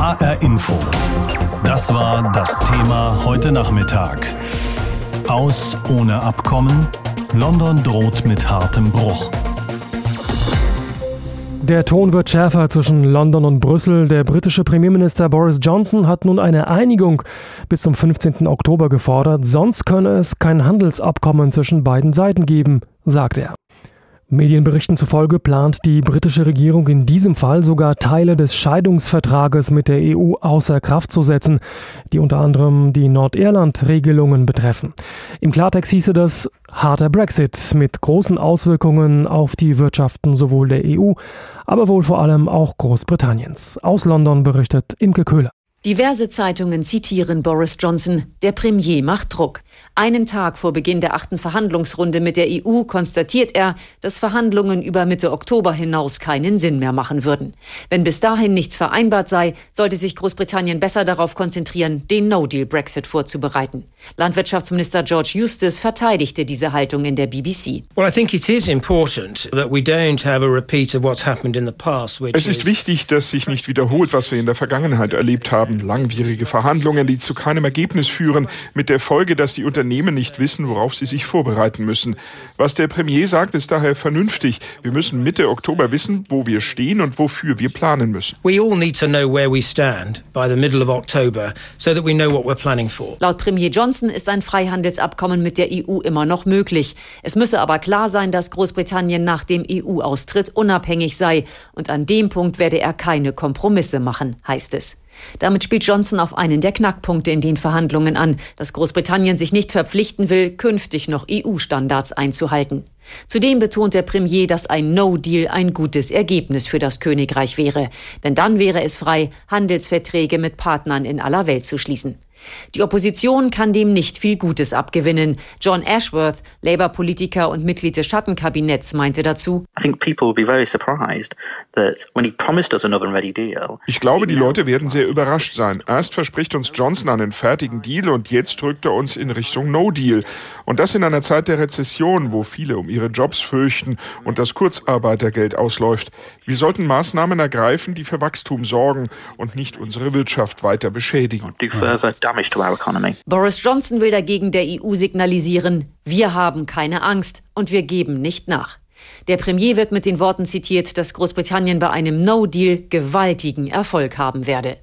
HR Info. Das war das Thema heute Nachmittag. Aus ohne Abkommen. London droht mit hartem Bruch. Der Ton wird schärfer zwischen London und Brüssel. Der britische Premierminister Boris Johnson hat nun eine Einigung bis zum 15. Oktober gefordert. Sonst könne es kein Handelsabkommen zwischen beiden Seiten geben, sagt er. Medienberichten zufolge plant die britische Regierung in diesem Fall sogar Teile des Scheidungsvertrages mit der EU außer Kraft zu setzen, die unter anderem die Nordirland-Regelungen betreffen. Im Klartext hieße das harter Brexit mit großen Auswirkungen auf die Wirtschaften sowohl der EU, aber wohl vor allem auch Großbritanniens. Aus London berichtet Imke Köhler. Diverse Zeitungen zitieren Boris Johnson. Der Premier macht Druck. Einen Tag vor Beginn der achten Verhandlungsrunde mit der EU konstatiert er, dass Verhandlungen über Mitte Oktober hinaus keinen Sinn mehr machen würden. Wenn bis dahin nichts vereinbart sei, sollte sich Großbritannien besser darauf konzentrieren, den No-Deal-Brexit vorzubereiten. Landwirtschaftsminister George Eustace verteidigte diese Haltung in der BBC. Es ist wichtig, dass sich nicht wiederholt, was wir in der Vergangenheit erlebt haben haben langwierige Verhandlungen, die zu keinem Ergebnis führen, mit der Folge, dass die Unternehmen nicht wissen, worauf sie sich vorbereiten müssen. Was der Premier sagt, ist daher vernünftig. Wir müssen Mitte Oktober wissen, wo wir stehen und wofür wir planen müssen. We all need to know where we stand by the middle of October, so that we know what we're planning for. Laut Premier Johnson ist ein Freihandelsabkommen mit der EU immer noch möglich. Es müsse aber klar sein, dass Großbritannien nach dem EU-Austritt unabhängig sei und an dem Punkt werde er keine Kompromisse machen, heißt es. Damit spielt Johnson auf einen der Knackpunkte in den Verhandlungen an, dass Großbritannien sich nicht verpflichten will, künftig noch EU-Standards einzuhalten. Zudem betont der Premier, dass ein No-Deal ein gutes Ergebnis für das Königreich wäre, denn dann wäre es frei, Handelsverträge mit Partnern in aller Welt zu schließen. Die Opposition kann dem nicht viel Gutes abgewinnen. John Ashworth, Labour-Politiker und Mitglied des Schattenkabinetts, meinte dazu, Ich glaube, die Leute werden sehr überrascht sein. Erst verspricht uns Johnson einen fertigen Deal und jetzt drückt er uns in Richtung No-Deal. Und das in einer Zeit der Rezession, wo viele um ihre Jobs fürchten und das Kurzarbeitergeld ausläuft. Wir sollten Maßnahmen ergreifen, die für Wachstum sorgen und nicht unsere Wirtschaft weiter beschädigen damage to our economy. Boris Johnson will dagegen der EU signalisieren, wir haben keine Angst und wir geben nicht nach. Der Premier wird mit den Worten zitiert, dass Großbritannien bei einem No-Deal gewaltigen Erfolg haben werde.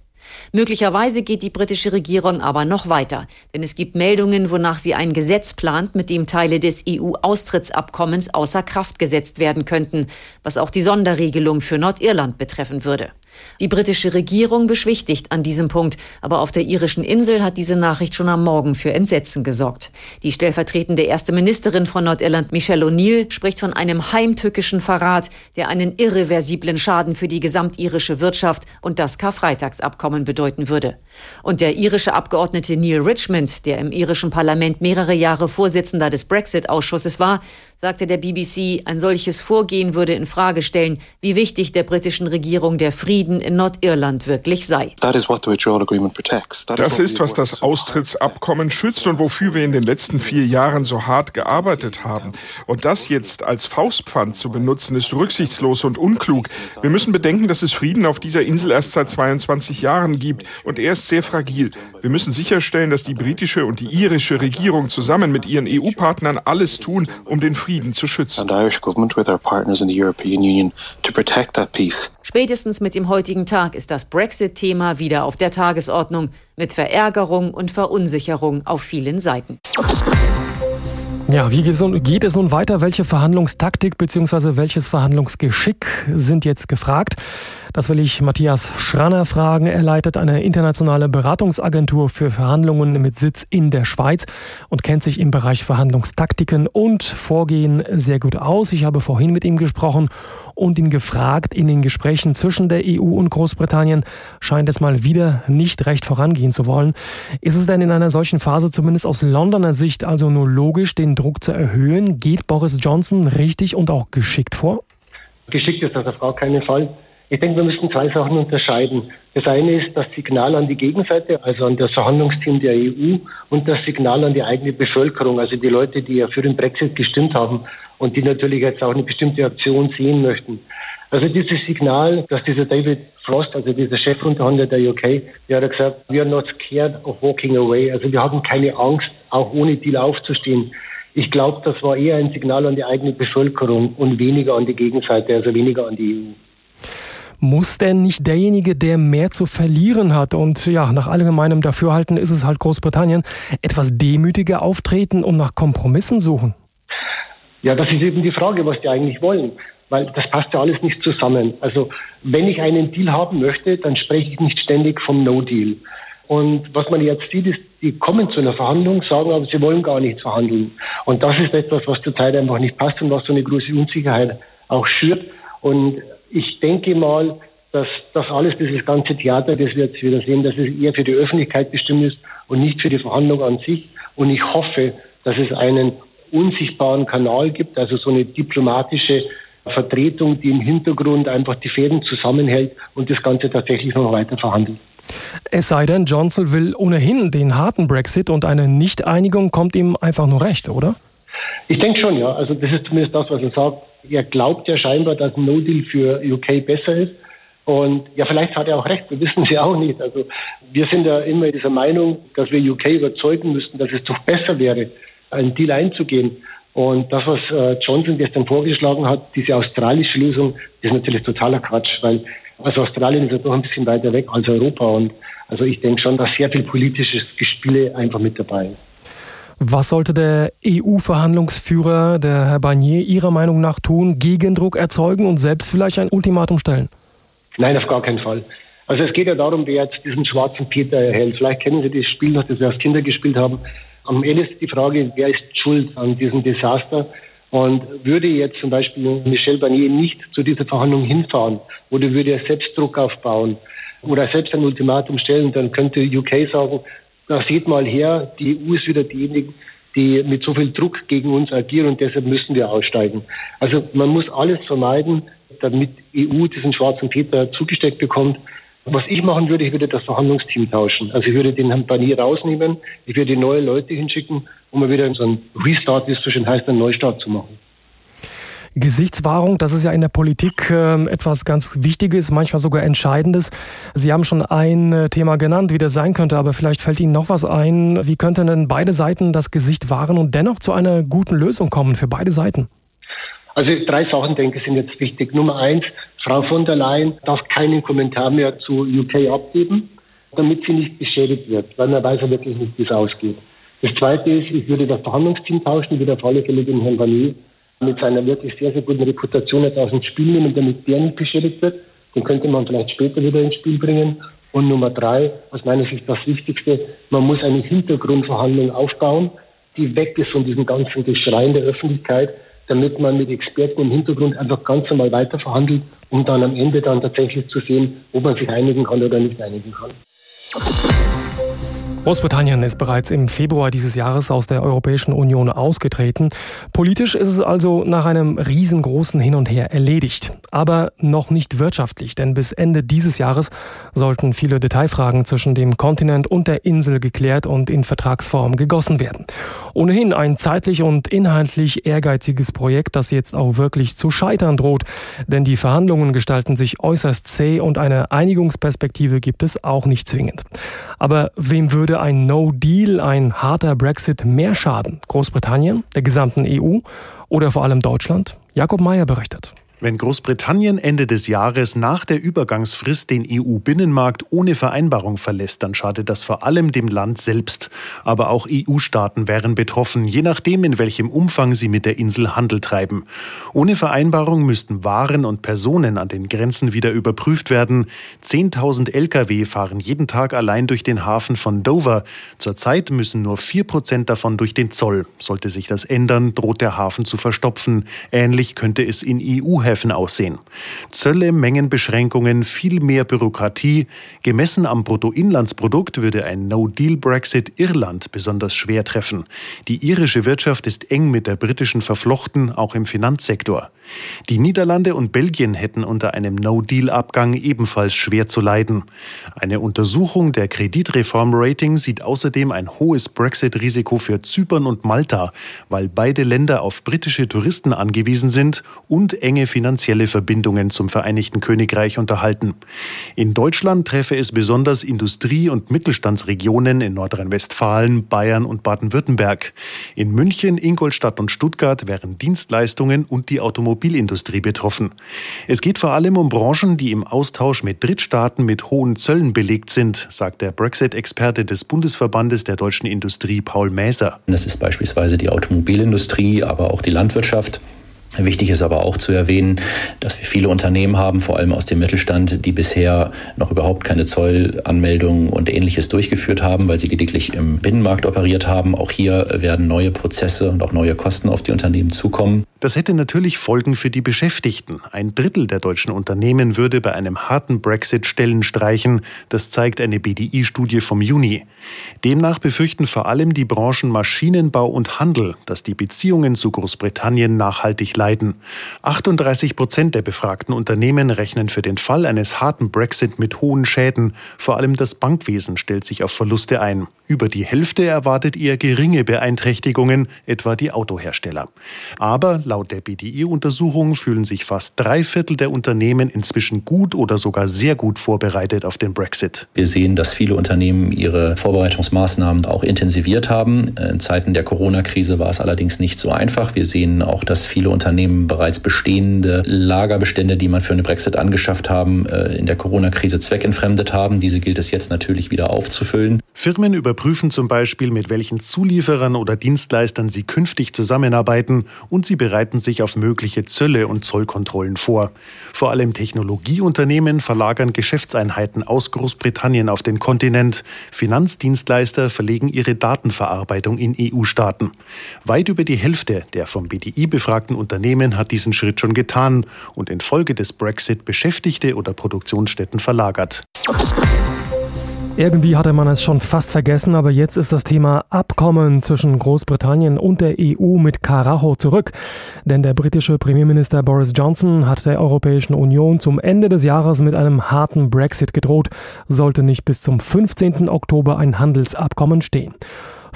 Möglicherweise geht die britische Regierung aber noch weiter, denn es gibt Meldungen, wonach sie ein Gesetz plant, mit dem Teile des EU-Austrittsabkommens außer Kraft gesetzt werden könnten, was auch die Sonderregelung für Nordirland betreffen würde. Die britische Regierung beschwichtigt an diesem Punkt, aber auf der irischen Insel hat diese Nachricht schon am Morgen für Entsetzen gesorgt. Die stellvertretende erste Ministerin von Nordirland, Michelle O'Neill, spricht von einem heimtückischen Verrat, der einen irreversiblen Schaden für die gesamtirische Wirtschaft und das Karfreitagsabkommen bedeuten würde. Und der irische Abgeordnete Neil Richmond, der im irischen Parlament mehrere Jahre Vorsitzender des Brexit-Ausschusses war, sagte der BBC, ein solches Vorgehen würde in Frage stellen, wie wichtig der britischen Regierung der Frieden in Nordirland wirklich sei. Das ist, was das Austrittsabkommen schützt und wofür wir in den letzten vier Jahren so hart gearbeitet haben. Und das jetzt als Faustpfand zu benutzen, ist rücksichtslos und unklug. Wir müssen bedenken, dass es Frieden auf dieser Insel erst seit 22 Jahren gibt und er ist sehr fragil. Wir müssen sicherstellen, dass die britische und die irische Regierung zusammen mit ihren EU-Partnern alles tun, um den Frieden Frieden zu schützen. Spätestens mit dem heutigen Tag ist das Brexit-Thema wieder auf der Tagesordnung mit Verärgerung und Verunsicherung auf vielen Seiten. Ja, wie geht es nun weiter? Welche Verhandlungstaktik bzw. welches Verhandlungsgeschick sind jetzt gefragt? Das will ich Matthias Schranner fragen. Er leitet eine internationale Beratungsagentur für Verhandlungen mit Sitz in der Schweiz und kennt sich im Bereich Verhandlungstaktiken und Vorgehen sehr gut aus. Ich habe vorhin mit ihm gesprochen und ihn gefragt, in den Gesprächen zwischen der EU und Großbritannien scheint es mal wieder nicht recht vorangehen zu wollen. Ist es denn in einer solchen Phase zumindest aus Londoner Sicht also nur logisch, den Druck zu erhöhen? Geht Boris Johnson richtig und auch geschickt vor? Geschickt ist das auf gar keinen Fall. Ich denke, wir müssen zwei Sachen unterscheiden. Das eine ist das Signal an die Gegenseite, also an das Verhandlungsteam der EU und das Signal an die eigene Bevölkerung, also die Leute, die ja für den Brexit gestimmt haben und die natürlich jetzt auch eine bestimmte Aktion sehen möchten. Also dieses Signal, dass dieser David Frost, also dieser Chefunterhandler der UK, der hat gesagt, we are not scared of walking away. Also wir haben keine Angst, auch ohne Deal aufzustehen. Ich glaube, das war eher ein Signal an die eigene Bevölkerung und weniger an die Gegenseite, also weniger an die EU. Muss denn nicht derjenige, der mehr zu verlieren hat und ja, nach allgemeinem Dafürhalten ist es halt Großbritannien, etwas demütiger auftreten und nach Kompromissen suchen? Ja, das ist eben die Frage, was die eigentlich wollen weil das passt ja alles nicht zusammen. Also wenn ich einen Deal haben möchte, dann spreche ich nicht ständig vom No-Deal. Und was man jetzt sieht, ist, die kommen zu einer Verhandlung, sagen aber, sie wollen gar nichts verhandeln. Und das ist etwas, was zurzeit einfach nicht passt und was so eine große Unsicherheit auch schürt. Und ich denke mal, dass das alles, dieses ganze Theater, das wir jetzt wieder sehen, dass es eher für die Öffentlichkeit bestimmt ist und nicht für die Verhandlung an sich. Und ich hoffe, dass es einen unsichtbaren Kanal gibt, also so eine diplomatische Vertretung, die im Hintergrund einfach die Fäden zusammenhält und das Ganze tatsächlich noch weiter verhandelt. Es sei denn, Johnson will ohnehin den harten Brexit und eine Nichteinigung kommt ihm einfach nur recht, oder? Ich denke schon, ja. Also das ist zumindest das, was er sagt. Er glaubt ja scheinbar, dass ein No-Deal für UK besser ist. Und ja, vielleicht hat er auch recht, wir wissen es ja auch nicht. Also wir sind ja immer dieser Meinung, dass wir UK überzeugen müssten, dass es doch besser wäre, einen Deal einzugehen. Und das, was äh, Johnson gestern vorgeschlagen hat, diese australische Lösung, ist natürlich totaler Quatsch, weil also Australien ist ja doch ein bisschen weiter weg als Europa. Und also ich denke schon, dass sehr viel politisches Gespiele einfach mit dabei ist. Was sollte der EU-Verhandlungsführer, der Herr Barnier, Ihrer Meinung nach tun? Gegendruck erzeugen und selbst vielleicht ein Ultimatum stellen? Nein, auf gar keinen Fall. Also es geht ja darum, wer jetzt diesen schwarzen Peter erhält. Vielleicht kennen Sie das Spiel noch, das wir als Kinder gespielt haben. Am Ende ist die Frage, wer ist schuld an diesem Desaster? Und würde jetzt zum Beispiel Michel Barnier nicht zu dieser Verhandlung hinfahren oder würde er selbst Druck aufbauen oder selbst ein Ultimatum stellen, dann könnte UK sagen, na, seht mal her, die EU ist wieder diejenige, die mit so viel Druck gegen uns agieren und deshalb müssen wir aussteigen. Also man muss alles vermeiden, damit EU diesen schwarzen Peter zugesteckt bekommt. Was ich machen würde, ich würde das Verhandlungsteam tauschen. Also ich würde den Herrn Barnier rausnehmen, ich würde neue Leute hinschicken, um mal wieder so einen Restart, wie es so schön heißt, einen Neustart zu machen. Gesichtswahrung, das ist ja in der Politik äh, etwas ganz Wichtiges, manchmal sogar Entscheidendes. Sie haben schon ein äh, Thema genannt, wie das sein könnte, aber vielleicht fällt Ihnen noch was ein. Wie könnten denn beide Seiten das Gesicht wahren und dennoch zu einer guten Lösung kommen für beide Seiten? Also drei Sachen, denke ich, sind jetzt wichtig. Nummer eins, Frau von der Leyen darf keinen Kommentar mehr zu UK abgeben, damit sie nicht beschädigt wird, weil man weiß ja wirklich nicht, wie es ausgeht. Das Zweite ist, ich würde das Verhandlungsteam tauschen, ich würde auf alle Fälle den Herrn Barnier mit seiner wirklich sehr, sehr guten Reputation jetzt aus dem Spiel nehmen, damit der nicht beschädigt wird. Den könnte man vielleicht später wieder ins Spiel bringen. Und Nummer drei, aus meiner Sicht das Wichtigste, man muss eine Hintergrundverhandlung aufbauen, die weg ist von diesem ganzen Geschrei der Öffentlichkeit, damit man mit Experten im Hintergrund einfach ganz normal weiter verhandelt, um dann am Ende dann tatsächlich zu sehen, ob man sich einigen kann oder nicht einigen kann. Großbritannien ist bereits im Februar dieses Jahres aus der Europäischen Union ausgetreten. Politisch ist es also nach einem riesengroßen Hin und Her erledigt. Aber noch nicht wirtschaftlich, denn bis Ende dieses Jahres sollten viele Detailfragen zwischen dem Kontinent und der Insel geklärt und in Vertragsform gegossen werden. Ohnehin ein zeitlich und inhaltlich ehrgeiziges Projekt, das jetzt auch wirklich zu scheitern droht, denn die Verhandlungen gestalten sich äußerst zäh und eine Einigungsperspektive gibt es auch nicht zwingend. Aber wem würde ein No-Deal, ein harter Brexit mehr schaden? Großbritannien, der gesamten EU oder vor allem Deutschland? Jakob Mayer berichtet. Wenn Großbritannien Ende des Jahres nach der Übergangsfrist den EU-Binnenmarkt ohne Vereinbarung verlässt, dann schadet das vor allem dem Land selbst. Aber auch EU-Staaten wären betroffen, je nachdem, in welchem Umfang sie mit der Insel Handel treiben. Ohne Vereinbarung müssten Waren und Personen an den Grenzen wieder überprüft werden. Zehntausend Lkw fahren jeden Tag allein durch den Hafen von Dover. Zurzeit müssen nur vier Prozent davon durch den Zoll. Sollte sich das ändern, droht der Hafen zu verstopfen. Ähnlich könnte es in EU Flughäfen aussehen. Zölle, Mengenbeschränkungen, viel mehr Bürokratie. Gemessen am Bruttoinlandsprodukt würde ein No-Deal-Brexit Irland besonders schwer treffen. Die irische Wirtschaft ist eng mit der britischen verflochten, auch im Finanzsektor. Die Niederlande und Belgien hätten unter einem No-Deal-Abgang ebenfalls schwer zu leiden. Eine Untersuchung der Kreditreform-Rating sieht außerdem ein hohes Brexit-Risiko für Zypern und Malta, weil beide Länder auf britische Touristen angewiesen sind und enge finanzielle Verbindungen zum Vereinigten Königreich unterhalten. In Deutschland treffe es besonders Industrie- und Mittelstandsregionen in Nordrhein-Westfalen, Bayern und Baden-Württemberg. In München, Ingolstadt und Stuttgart wären Dienstleistungen und die Automobilindustrie betroffen. Es geht vor allem um Branchen, die im Austausch mit Drittstaaten mit hohen Zöllen belegt sind, sagt der Brexit-Experte des Bundesverbandes der deutschen Industrie Paul Mäser. Das ist beispielsweise die Automobilindustrie, aber auch die Landwirtschaft. Wichtig ist aber auch zu erwähnen, dass wir viele Unternehmen haben, vor allem aus dem Mittelstand, die bisher noch überhaupt keine Zollanmeldungen und ähnliches durchgeführt haben, weil sie lediglich im Binnenmarkt operiert haben. Auch hier werden neue Prozesse und auch neue Kosten auf die Unternehmen zukommen. Das hätte natürlich Folgen für die Beschäftigten. Ein Drittel der deutschen Unternehmen würde bei einem harten Brexit Stellen streichen. Das zeigt eine BDI-Studie vom Juni. Demnach befürchten vor allem die Branchen Maschinenbau und Handel, dass die Beziehungen zu Großbritannien nachhaltig leiden. 38 Prozent der befragten Unternehmen rechnen für den Fall eines harten Brexit mit hohen Schäden. Vor allem das Bankwesen stellt sich auf Verluste ein. Über die Hälfte erwartet eher geringe Beeinträchtigungen, etwa die Autohersteller. Aber laut der BDI-Untersuchung fühlen sich fast drei Viertel der Unternehmen inzwischen gut oder sogar sehr gut vorbereitet auf den Brexit. Wir sehen, dass viele Unternehmen ihre Vorbereitungsmaßnahmen auch intensiviert haben. In Zeiten der Corona-Krise war es allerdings nicht so einfach. Wir sehen auch, dass viele Unternehmen bereits bestehende Lagerbestände, die man für eine Brexit angeschafft haben, äh, in der Corona-Krise zweckentfremdet haben. Diese gilt es jetzt natürlich wieder aufzufüllen. Firmen überprüfen zum Beispiel, mit welchen Zulieferern oder Dienstleistern sie künftig zusammenarbeiten und sie bereiten sich auf mögliche Zölle und Zollkontrollen vor. Vor allem Technologieunternehmen verlagern Geschäftseinheiten aus Großbritannien auf den Kontinent. Finanzdienstleister verlegen ihre Datenverarbeitung in EU-Staaten. Weit über die Hälfte der vom BDI befragten Unternehmen hat diesen Schritt schon getan und infolge des Brexit Beschäftigte oder Produktionsstätten verlagert. Irgendwie hatte man es schon fast vergessen, aber jetzt ist das Thema Abkommen zwischen Großbritannien und der EU mit Karacho zurück. Denn der britische Premierminister Boris Johnson hat der Europäischen Union zum Ende des Jahres mit einem harten Brexit gedroht, sollte nicht bis zum 15. Oktober ein Handelsabkommen stehen.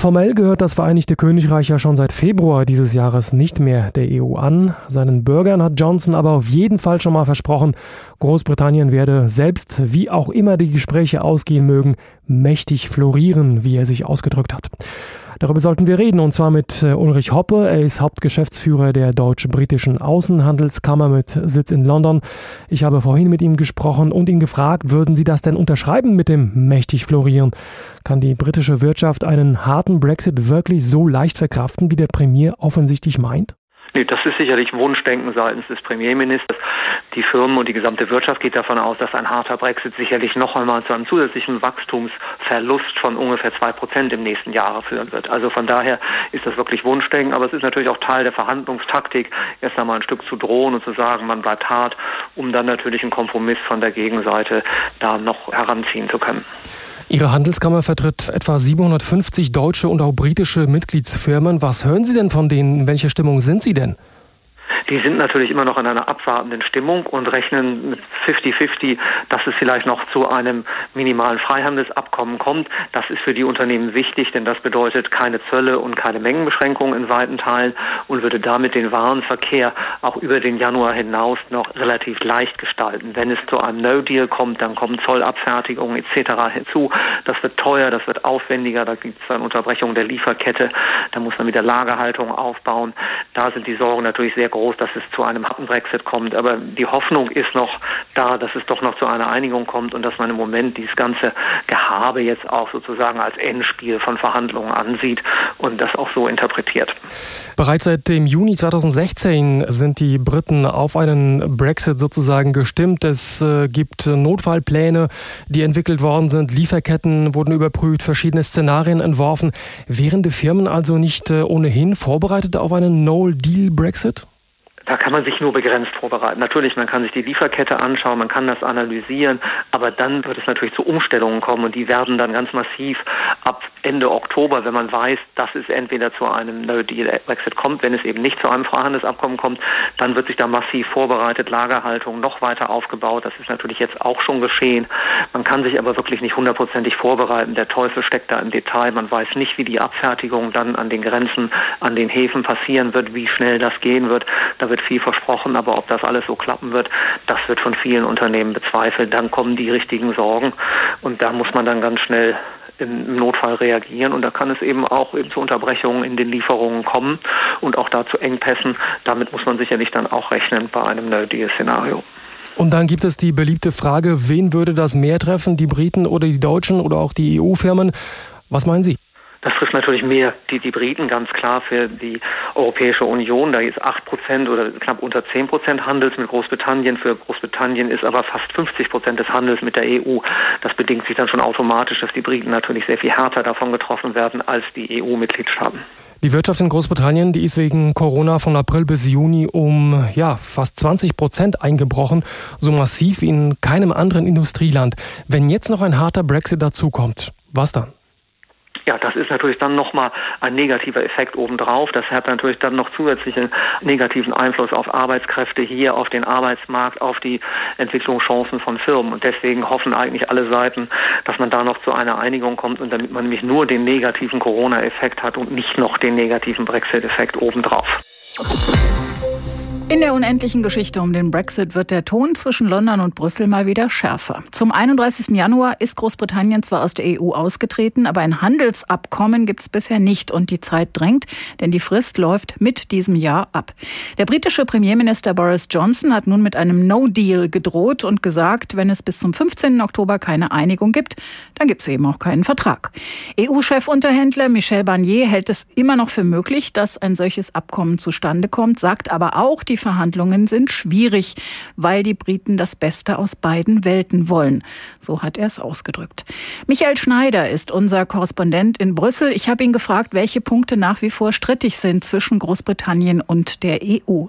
Formell gehört das Vereinigte Königreich ja schon seit Februar dieses Jahres nicht mehr der EU an. Seinen Bürgern hat Johnson aber auf jeden Fall schon mal versprochen, Großbritannien werde selbst, wie auch immer die Gespräche ausgehen mögen, mächtig florieren, wie er sich ausgedrückt hat. Darüber sollten wir reden und zwar mit äh, Ulrich Hoppe. Er ist Hauptgeschäftsführer der deutsch-britischen Außenhandelskammer mit Sitz in London. Ich habe vorhin mit ihm gesprochen und ihn gefragt, würden Sie das denn unterschreiben mit dem mächtig florieren? Kann die britische Wirtschaft einen harten Brexit wirklich so leicht verkraften, wie der Premier offensichtlich meint? Nee, das ist sicherlich Wunschdenken seitens des Premierministers. Die Firmen und die gesamte Wirtschaft geht davon aus, dass ein harter Brexit sicherlich noch einmal zu einem zusätzlichen Wachstumsverlust von ungefähr zwei Prozent im nächsten Jahr führen wird. Also von daher ist das wirklich Wunschdenken, aber es ist natürlich auch Teil der Verhandlungstaktik, erst einmal ein Stück zu drohen und zu sagen, man bleibt hart, um dann natürlich einen Kompromiss von der Gegenseite da noch heranziehen zu können. Ihre Handelskammer vertritt etwa 750 deutsche und auch britische Mitgliedsfirmen. Was hören Sie denn von denen? In welcher Stimmung sind Sie denn? Die sind natürlich immer noch in einer abwartenden Stimmung und rechnen mit 50-50, dass es vielleicht noch zu einem minimalen Freihandelsabkommen kommt. Das ist für die Unternehmen wichtig, denn das bedeutet keine Zölle und keine Mengenbeschränkungen in weiten Teilen und würde damit den Warenverkehr auch über den Januar hinaus noch relativ leicht gestalten. Wenn es zu einem No-Deal kommt, dann kommen Zollabfertigungen etc. hinzu. Das wird teuer, das wird aufwendiger, da gibt es eine Unterbrechung der Lieferkette, da muss man wieder Lagerhaltung aufbauen. Da sind die Sorgen natürlich sehr groß, dass es zu einem harten Brexit kommt. Aber die Hoffnung ist noch da, dass es doch noch zu einer Einigung kommt und dass man im Moment dieses ganze Gehabe jetzt auch sozusagen als Endspiel von Verhandlungen ansieht und das auch so interpretiert. Bereits seit dem Juni 2016 sind die Briten auf einen Brexit sozusagen gestimmt. Es äh, gibt Notfallpläne, die entwickelt worden sind. Lieferketten wurden überprüft, verschiedene Szenarien entworfen. Wären die Firmen also nicht äh, ohnehin vorbereitet auf einen No-Deal-Brexit? Da kann man sich nur begrenzt vorbereiten. Natürlich, man kann sich die Lieferkette anschauen, man kann das analysieren, aber dann wird es natürlich zu Umstellungen kommen und die werden dann ganz massiv ab Ende Oktober, wenn man weiß, dass es entweder zu einem No-Deal-Brexit kommt, wenn es eben nicht zu einem Freihandelsabkommen kommt, dann wird sich da massiv vorbereitet, Lagerhaltung noch weiter aufgebaut. Das ist natürlich jetzt auch schon geschehen. Man kann sich aber wirklich nicht hundertprozentig vorbereiten. Der Teufel steckt da im Detail. Man weiß nicht, wie die Abfertigung dann an den Grenzen, an den Häfen passieren wird, wie schnell das gehen wird. Da wird viel versprochen, aber ob das alles so klappen wird, das wird von vielen Unternehmen bezweifelt. Dann kommen die richtigen Sorgen und da muss man dann ganz schnell im Notfall reagieren und da kann es eben auch eben zu Unterbrechungen in den Lieferungen kommen und auch da zu Engpässen. Damit muss man sicherlich dann auch rechnen bei einem No-Deal-Szenario. Und dann gibt es die beliebte Frage, wen würde das mehr treffen, die Briten oder die Deutschen oder auch die EU-Firmen? Was meinen Sie? Das trifft natürlich mehr die, die Briten ganz klar für die Europäische Union. Da ist acht Prozent oder knapp unter zehn Prozent Handels mit Großbritannien. Für Großbritannien ist aber fast 50 Prozent des Handels mit der EU. Das bedingt sich dann schon automatisch, dass die Briten natürlich sehr viel härter davon getroffen werden als die EU-Mitgliedstaaten. Die Wirtschaft in Großbritannien, die ist wegen Corona von April bis Juni um ja, fast 20 Prozent eingebrochen, so massiv wie in keinem anderen Industrieland. Wenn jetzt noch ein harter Brexit dazukommt, was dann? Ja, das ist natürlich dann nochmal ein negativer Effekt obendrauf. Das hat natürlich dann noch zusätzlichen negativen Einfluss auf Arbeitskräfte hier, auf den Arbeitsmarkt, auf die Entwicklungschancen von Firmen. Und deswegen hoffen eigentlich alle Seiten, dass man da noch zu einer Einigung kommt und damit man nämlich nur den negativen Corona-Effekt hat und nicht noch den negativen Brexit-Effekt obendrauf. In der unendlichen Geschichte um den Brexit wird der Ton zwischen London und Brüssel mal wieder schärfer. Zum 31. Januar ist Großbritannien zwar aus der EU ausgetreten, aber ein Handelsabkommen gibt es bisher nicht und die Zeit drängt, denn die Frist läuft mit diesem Jahr ab. Der britische Premierminister Boris Johnson hat nun mit einem No-Deal gedroht und gesagt, wenn es bis zum 15. Oktober keine Einigung gibt, dann gibt es eben auch keinen Vertrag. EU-Chefunterhändler Michel Barnier hält es immer noch für möglich, dass ein solches Abkommen zustande kommt, sagt aber auch, die Verhandlungen sind schwierig, weil die Briten das Beste aus beiden Welten wollen. So hat er es ausgedrückt. Michael Schneider ist unser Korrespondent in Brüssel. Ich habe ihn gefragt, welche Punkte nach wie vor strittig sind zwischen Großbritannien und der EU.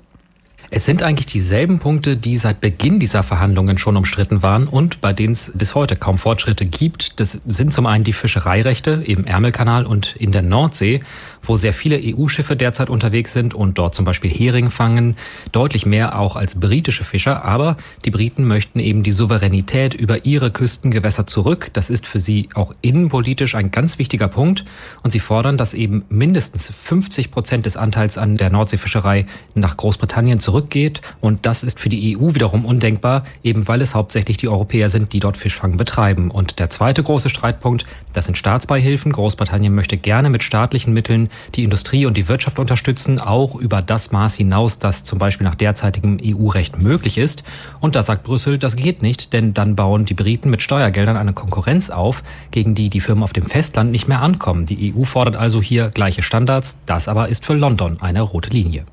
Es sind eigentlich dieselben Punkte, die seit Beginn dieser Verhandlungen schon umstritten waren und bei denen es bis heute kaum Fortschritte gibt. Das sind zum einen die Fischereirechte im Ärmelkanal und in der Nordsee, wo sehr viele EU-Schiffe derzeit unterwegs sind und dort zum Beispiel Hering fangen, deutlich mehr auch als britische Fischer. Aber die Briten möchten eben die Souveränität über ihre Küstengewässer zurück. Das ist für sie auch innenpolitisch ein ganz wichtiger Punkt und sie fordern, dass eben mindestens 50 Prozent des Anteils an der Nordseefischerei nach Großbritannien zurück zurückgeht. Und das ist für die EU wiederum undenkbar, eben weil es hauptsächlich die Europäer sind, die dort Fischfang betreiben. Und der zweite große Streitpunkt, das sind Staatsbeihilfen. Großbritannien möchte gerne mit staatlichen Mitteln die Industrie und die Wirtschaft unterstützen, auch über das Maß hinaus, das zum Beispiel nach derzeitigem EU-Recht möglich ist. Und da sagt Brüssel, das geht nicht, denn dann bauen die Briten mit Steuergeldern eine Konkurrenz auf, gegen die die Firmen auf dem Festland nicht mehr ankommen. Die EU fordert also hier gleiche Standards. Das aber ist für London eine rote Linie.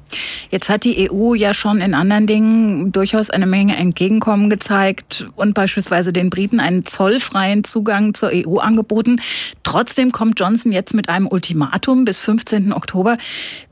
Jetzt hat die EU ja schon in anderen Dingen durchaus eine Menge Entgegenkommen gezeigt und beispielsweise den Briten einen zollfreien Zugang zur EU angeboten. Trotzdem kommt Johnson jetzt mit einem Ultimatum bis 15. Oktober.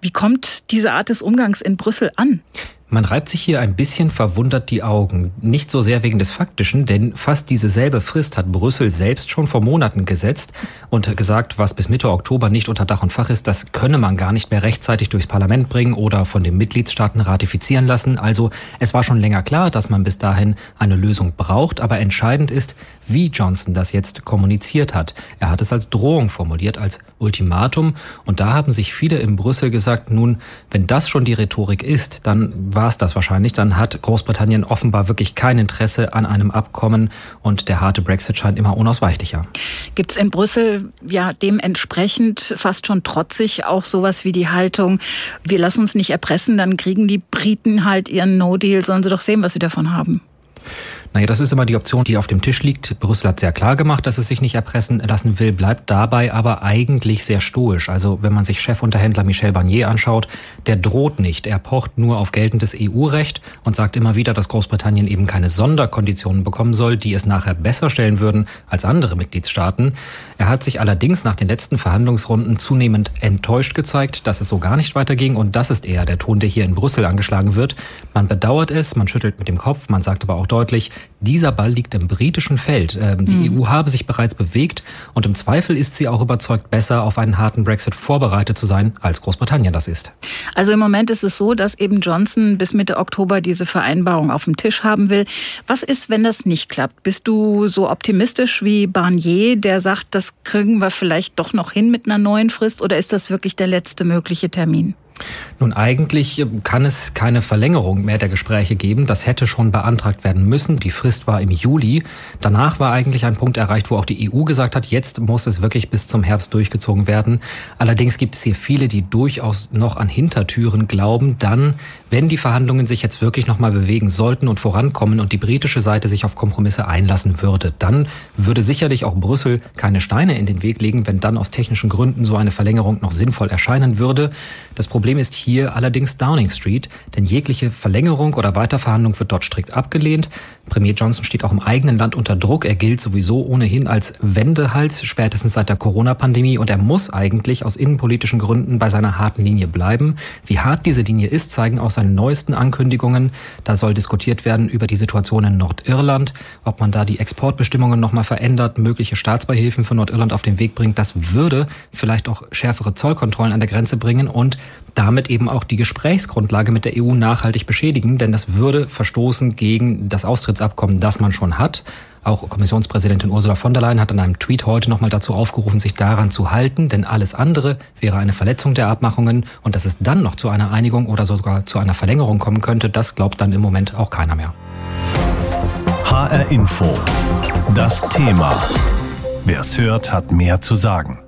Wie kommt diese Art des Umgangs in Brüssel an? Man reibt sich hier ein bisschen verwundert die Augen. Nicht so sehr wegen des Faktischen, denn fast dieselbe Frist hat Brüssel selbst schon vor Monaten gesetzt und gesagt, was bis Mitte Oktober nicht unter Dach und Fach ist, das könne man gar nicht mehr rechtzeitig durchs Parlament bringen oder von den Mitgliedstaaten ratifizieren lassen. Also es war schon länger klar, dass man bis dahin eine Lösung braucht, aber entscheidend ist, wie Johnson das jetzt kommuniziert hat. Er hat es als Drohung formuliert, als Ultimatum und da haben sich viele in Brüssel gesagt, nun, wenn das schon die Rhetorik ist, dann war es das wahrscheinlich. Dann hat Großbritannien offenbar wirklich kein Interesse an einem Abkommen und der harte Brexit scheint immer unausweichlicher. Gibt es in Brüssel ja dementsprechend fast schon trotzig auch sowas wie die Haltung, wir lassen uns nicht erpressen, dann kriegen die Briten halt ihren No-Deal, sollen sie doch sehen, was sie davon haben. Naja, das ist immer die Option, die auf dem Tisch liegt. Brüssel hat sehr klar gemacht, dass es sich nicht erpressen lassen will, bleibt dabei aber eigentlich sehr stoisch. Also wenn man sich Chefunterhändler Michel Barnier anschaut, der droht nicht. Er pocht nur auf geltendes EU-Recht und sagt immer wieder, dass Großbritannien eben keine Sonderkonditionen bekommen soll, die es nachher besser stellen würden als andere Mitgliedstaaten. Er hat sich allerdings nach den letzten Verhandlungsrunden zunehmend enttäuscht gezeigt, dass es so gar nicht weiterging und das ist eher der Ton, der hier in Brüssel angeschlagen wird. Man bedauert es, man schüttelt mit dem Kopf, man sagt aber auch deutlich, dieser Ball liegt im britischen Feld. Ähm, die mhm. EU habe sich bereits bewegt und im Zweifel ist sie auch überzeugt, besser auf einen harten Brexit vorbereitet zu sein, als Großbritannien das ist. Also im Moment ist es so, dass eben Johnson bis Mitte Oktober diese Vereinbarung auf dem Tisch haben will. Was ist, wenn das nicht klappt? Bist du so optimistisch wie Barnier, der sagt, das kriegen wir vielleicht doch noch hin mit einer neuen Frist oder ist das wirklich der letzte mögliche Termin? Nun, eigentlich kann es keine Verlängerung mehr der Gespräche geben. Das hätte schon beantragt werden müssen. Die Frist war im Juli. Danach war eigentlich ein Punkt erreicht, wo auch die EU gesagt hat, jetzt muss es wirklich bis zum Herbst durchgezogen werden. Allerdings gibt es hier viele, die durchaus noch an Hintertüren glauben. Dann, wenn die Verhandlungen sich jetzt wirklich nochmal bewegen sollten und vorankommen und die britische Seite sich auf Kompromisse einlassen würde, dann würde sicherlich auch Brüssel keine Steine in den Weg legen, wenn dann aus technischen Gründen so eine Verlängerung noch sinnvoll erscheinen würde. Das Problem Problem ist hier allerdings Downing Street, denn jegliche Verlängerung oder Weiterverhandlung wird dort strikt abgelehnt. Premier Johnson steht auch im eigenen Land unter Druck. Er gilt sowieso ohnehin als Wendehals, spätestens seit der Corona-Pandemie. Und er muss eigentlich aus innenpolitischen Gründen bei seiner harten Linie bleiben. Wie hart diese Linie ist, zeigen auch seine neuesten Ankündigungen. Da soll diskutiert werden über die Situation in Nordirland, ob man da die Exportbestimmungen nochmal verändert, mögliche Staatsbeihilfen für Nordirland auf den Weg bringt. Das würde vielleicht auch schärfere Zollkontrollen an der Grenze bringen und damit eben auch die Gesprächsgrundlage mit der EU nachhaltig beschädigen, denn das würde verstoßen gegen das Austrittsabkommen, das man schon hat. Auch Kommissionspräsidentin Ursula von der Leyen hat in einem Tweet heute nochmal dazu aufgerufen, sich daran zu halten, denn alles andere wäre eine Verletzung der Abmachungen und dass es dann noch zu einer Einigung oder sogar zu einer Verlängerung kommen könnte, das glaubt dann im Moment auch keiner mehr. HR Info. Das Thema. Wer es hört, hat mehr zu sagen.